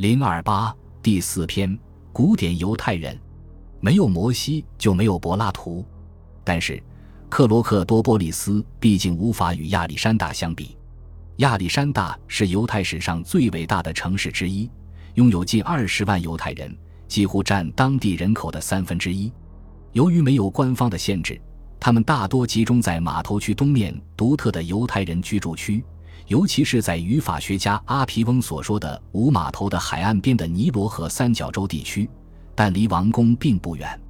零二八第四篇：古典犹太人。没有摩西，就没有柏拉图。但是，克罗克多波利斯毕竟无法与亚历山大相比。亚历山大是犹太史上最伟大的城市之一，拥有近二十万犹太人，几乎占当地人口的三分之一。由于没有官方的限制，他们大多集中在码头区东面独特的犹太人居住区，尤其是在语法学家阿皮翁所说的无码头的海岸边的尼罗河三角洲地区。但离王宫并不远，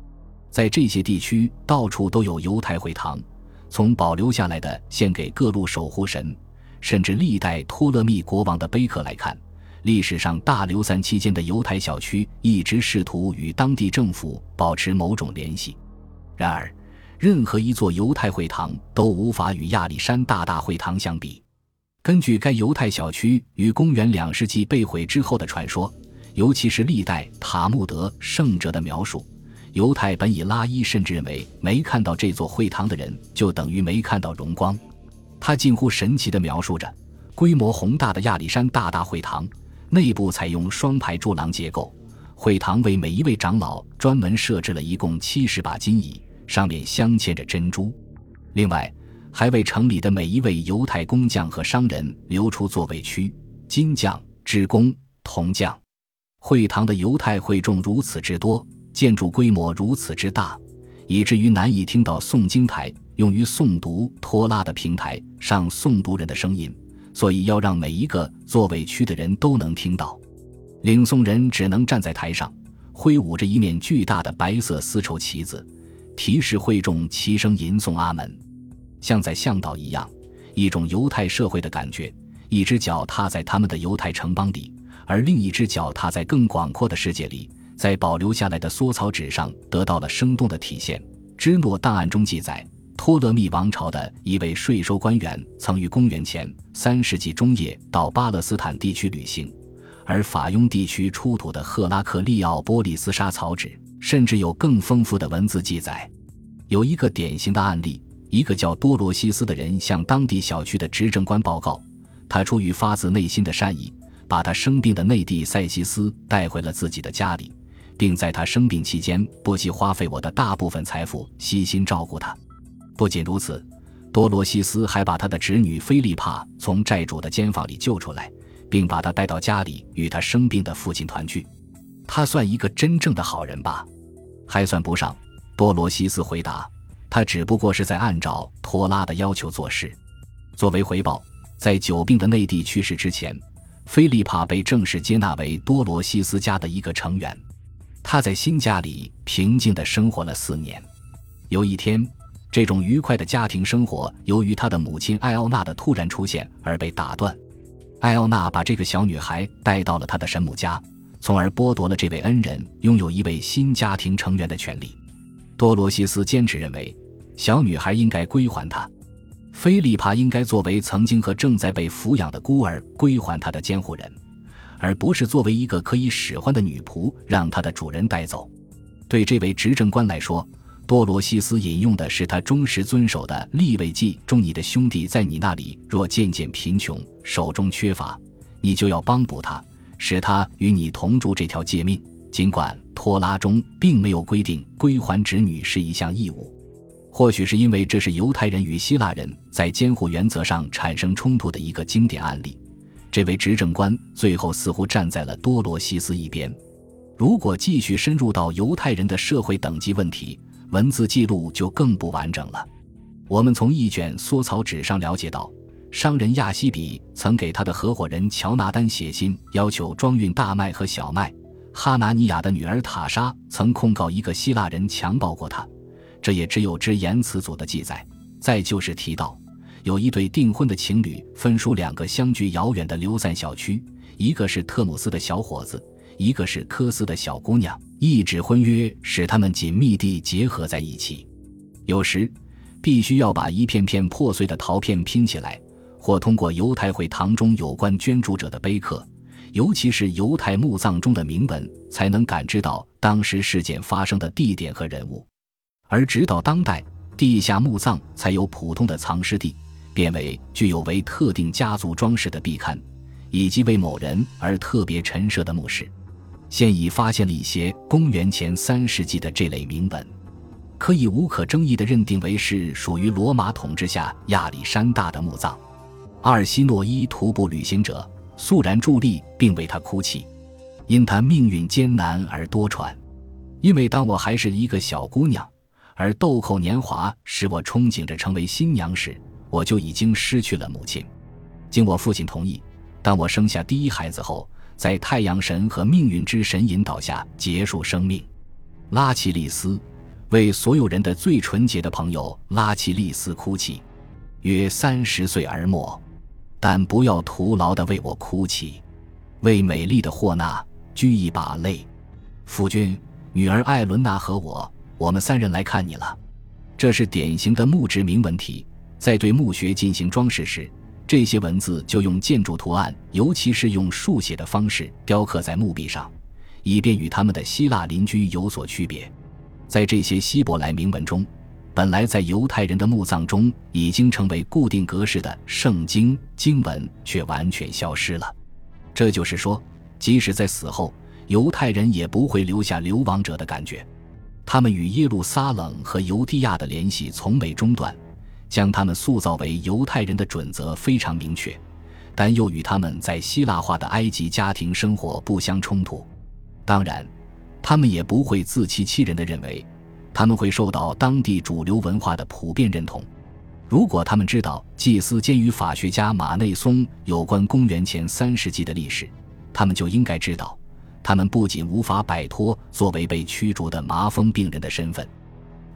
在这些地区到处都有犹太会堂。从保留下来的献给各路守护神，甚至历代托勒密国王的碑刻来看，历史上大流散期间的犹太小区一直试图与当地政府保持某种联系。然而，任何一座犹太会堂都无法与亚历山大大会堂相比。根据该犹太小区于公元两世纪被毁之后的传说。尤其是历代塔木德圣者的描述，犹太本以拉伊甚至认为没看到这座会堂的人就等于没看到荣光。他近乎神奇地描述着规模宏大的亚历山大大会堂，内部采用双排柱廊结构。会堂为每一位长老专门设置了一共七十把金椅，上面镶嵌着珍珠。另外，还为城里的每一位犹太工匠和商人留出座位区。金匠、织工、铜匠。会堂的犹太会众如此之多，建筑规模如此之大，以至于难以听到诵经台用于诵读托拉的平台上诵读人的声音，所以要让每一个座位区的人都能听到。领诵人只能站在台上，挥舞着一面巨大的白色丝绸旗子，提示会众齐声吟诵阿门，像在向导一样，一种犹太社会的感觉。一只脚踏在他们的犹太城邦里。而另一只脚踏在更广阔的世界里，在保留下来的缩草纸上得到了生动的体现。芝诺档案中记载，托勒密王朝的一位税收官员曾于公元前三世纪中叶到巴勒斯坦地区旅行，而法雍地区出土的赫拉克利奥波利斯沙草纸甚至有更丰富的文字记载。有一个典型的案例：一个叫多罗西斯的人向当地小区的执政官报告，他出于发自内心的善意。把他生病的内弟塞西斯带回了自己的家里，并在他生病期间不惜花费我的大部分财富，悉心照顾他。不仅如此，多罗西斯还把他的侄女菲利帕从债主的监房里救出来，并把他带到家里与他生病的父亲团聚。他算一个真正的好人吧？还算不上。多罗西斯回答：“他只不过是在按照托拉的要求做事。作为回报，在久病的内弟去世之前。”菲利帕被正式接纳为多罗西斯家的一个成员，他在新家里平静地生活了四年。有一天，这种愉快的家庭生活由于他的母亲艾奥娜的突然出现而被打断。艾奥娜把这个小女孩带到了他的神母家，从而剥夺了这位恩人拥有一位新家庭成员的权利。多罗西斯坚持认为，小女孩应该归还他。菲利帕应该作为曾经和正在被抚养的孤儿归还他的监护人，而不是作为一个可以使唤的女仆让他的主人带走。对这位执政官来说，多罗西斯引用的是他忠实遵守的《立位记》中：“你的兄弟在你那里若渐渐贫穷，手中缺乏，你就要帮补他，使他与你同住。”这条诫命，尽管托拉中并没有规定归还侄女是一项义务。或许是因为这是犹太人与希腊人在监护原则上产生冲突的一个经典案例，这位执政官最后似乎站在了多罗西斯一边。如果继续深入到犹太人的社会等级问题，文字记录就更不完整了。我们从一卷缩草纸上了解到，商人亚西比曾给他的合伙人乔纳丹写信，要求装运大麦和小麦。哈拿尼亚的女儿塔莎曾控告一个希腊人强暴过她。这也只有只言辞组的记载。再就是提到，有一对订婚的情侣分属两个相距遥远的流散小区，一个是特姆斯的小伙子，一个是科斯的小姑娘。一纸婚约使他们紧密地结合在一起。有时，必须要把一片片破碎的陶片拼起来，或通过犹太会堂中有关捐助者的碑刻，尤其是犹太墓葬中的铭文，才能感知到当时事件发生的地点和人物。而直到当代，地下墓葬才由普通的藏尸地变为具有为特定家族装饰的壁龛，以及为某人而特别陈设的墓室。现已发现了一些公元前三世纪的这类铭文，可以无可争议地认定为是属于罗马统治下亚历山大的墓葬。阿尔西诺伊徒步旅行者肃然伫立，并为他哭泣，因他命运艰难而多舛。因为当我还是一个小姑娘，而豆蔻年华使我憧憬着成为新娘时，我就已经失去了母亲。经我父亲同意，当我生下第一孩子后。在太阳神和命运之神引导下结束生命，拉奇利斯为所有人的最纯洁的朋友拉奇利斯哭泣，约三十岁而没，但不要徒劳的为我哭泣，为美丽的霍纳掬一把泪。夫君、女儿艾伦娜和我，我们三人来看你了。这是典型的墓志铭文体，在对墓穴进行装饰时。这些文字就用建筑图案，尤其是用竖写的方式雕刻在墓壁上，以便与他们的希腊邻居有所区别。在这些希伯来铭文中，本来在犹太人的墓葬中已经成为固定格式的圣经经文却完全消失了。这就是说，即使在死后，犹太人也不会留下流亡者的感觉。他们与耶路撒冷和犹地亚的联系从未中断。将他们塑造为犹太人的准则非常明确，但又与他们在希腊化的埃及家庭生活不相冲突。当然，他们也不会自欺欺人的认为，他们会受到当地主流文化的普遍认同。如果他们知道祭司兼与法学家马内松有关公元前三世纪的历史，他们就应该知道，他们不仅无法摆脱作为被驱逐的麻风病人的身份。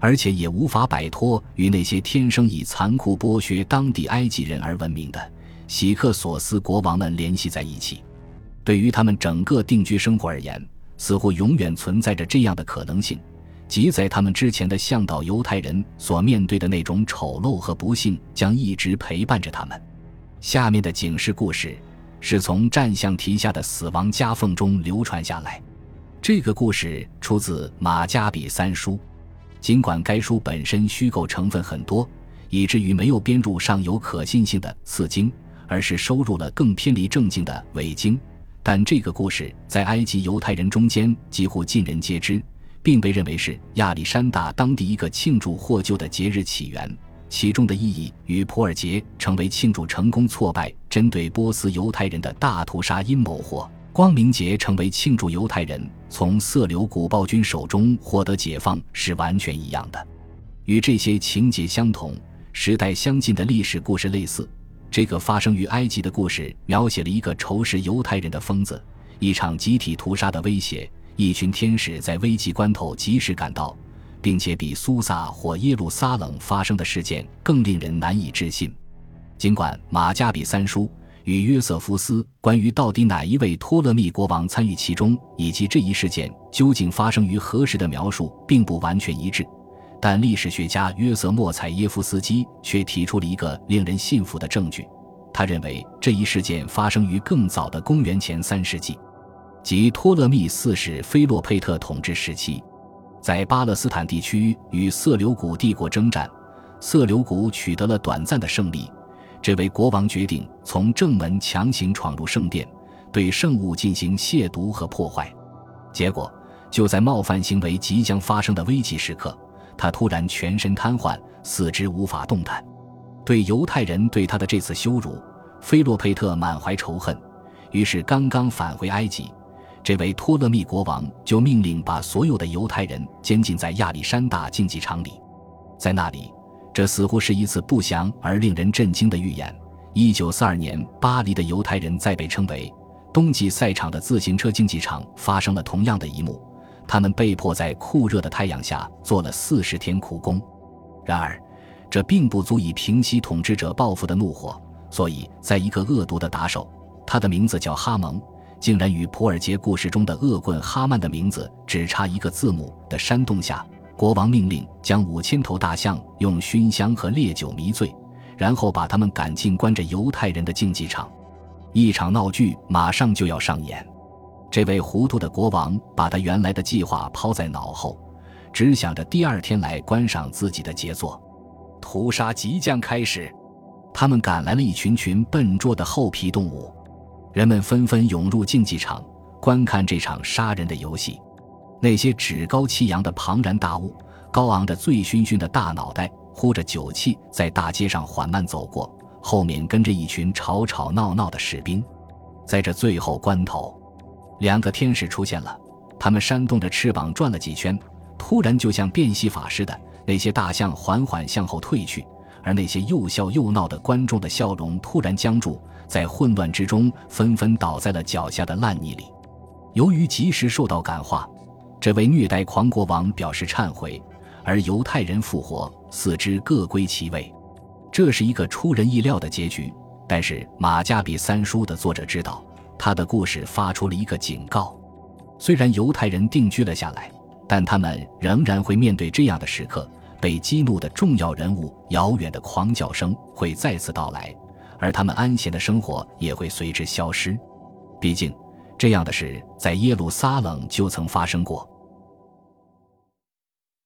而且也无法摆脱与那些天生以残酷剥削当地埃及人而闻名的喜克索斯国王们联系在一起。对于他们整个定居生活而言，似乎永远存在着这样的可能性：即在他们之前的向导犹太人所面对的那种丑陋和不幸，将一直陪伴着他们。下面的警示故事是从战象题下的死亡夹缝中流传下来。这个故事出自马加比三书。尽管该书本身虚构成分很多，以至于没有编入尚有可信性的次经，而是收入了更偏离正经的伪经，但这个故事在埃及犹太人中间几乎尽人皆知，并被认为是亚历山大当地一个庆祝获救的节日起源。其中的意义与普尔节成为庆祝成功挫败针对波斯犹太人的大屠杀阴谋或。光明节成为庆祝犹太人从色流古暴君手中获得解放是完全一样的，与这些情节相同、时代相近的历史故事类似。这个发生于埃及的故事描写了一个仇视犹太人的疯子，一场集体屠杀的威胁，一群天使在危急关头及时赶到，并且比苏萨或耶路撒冷发生的事件更令人难以置信。尽管马加比三书。与约瑟夫斯关于到底哪一位托勒密国王参与其中，以及这一事件究竟发生于何时的描述并不完全一致，但历史学家约瑟莫采耶夫斯基却提出了一个令人信服的证据。他认为这一事件发生于更早的公元前三世纪，即托勒密四世菲洛佩特统治时期，在巴勒斯坦地区与色流古帝国征战，色流古取得了短暂的胜利。这位国王决定从正门强行闯入圣殿，对圣物进行亵渎和破坏。结果，就在冒犯行为即将发生的危急时刻，他突然全身瘫痪，四肢无法动弹。对犹太人对他的这次羞辱，菲洛佩特满怀仇恨。于是，刚刚返回埃及，这位托勒密国王就命令把所有的犹太人监禁在亚历山大竞技场里，在那里。这似乎是一次不祥而令人震惊的预言。一九四二年，巴黎的犹太人在被称为“冬季赛场”的自行车竞技场发生了同样的一幕，他们被迫在酷热的太阳下做了四十天苦工。然而，这并不足以平息统治者报复的怒火，所以，在一个恶毒的打手，他的名字叫哈蒙，竟然与普尔杰故事中的恶棍哈曼的名字只差一个字母的山洞下。国王命令将五千头大象用熏香和烈酒迷醉，然后把他们赶进关着犹太人的竞技场。一场闹剧马上就要上演。这位糊涂的国王把他原来的计划抛在脑后，只想着第二天来观赏自己的杰作。屠杀即将开始，他们赶来了一群群笨拙的厚皮动物。人们纷纷涌入竞技场，观看这场杀人的游戏。那些趾高气扬的庞然大物，高昂着醉醺醺的大脑袋，呼着酒气，在大街上缓慢走过，后面跟着一群吵吵闹闹的士兵。在这最后关头，两个天使出现了，他们扇动着翅膀转了几圈，突然就像变戏法似的，那些大象缓缓向后退去。而那些又笑又闹的观众的笑容突然僵住，在混乱之中纷纷倒在了脚下的烂泥里。由于及时受到感化，这位虐待狂国王表示忏悔，而犹太人复活，四肢各归其位。这是一个出人意料的结局。但是《马加比三书》的作者知道，他的故事发出了一个警告：虽然犹太人定居了下来，但他们仍然会面对这样的时刻。被激怒的重要人物，遥远的狂叫声会再次到来，而他们安闲的生活也会随之消失。毕竟，这样的事在耶路撒冷就曾发生过。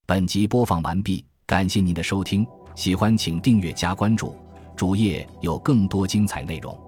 本集播放完毕，感谢您的收听，喜欢请订阅加关注，主页有更多精彩内容。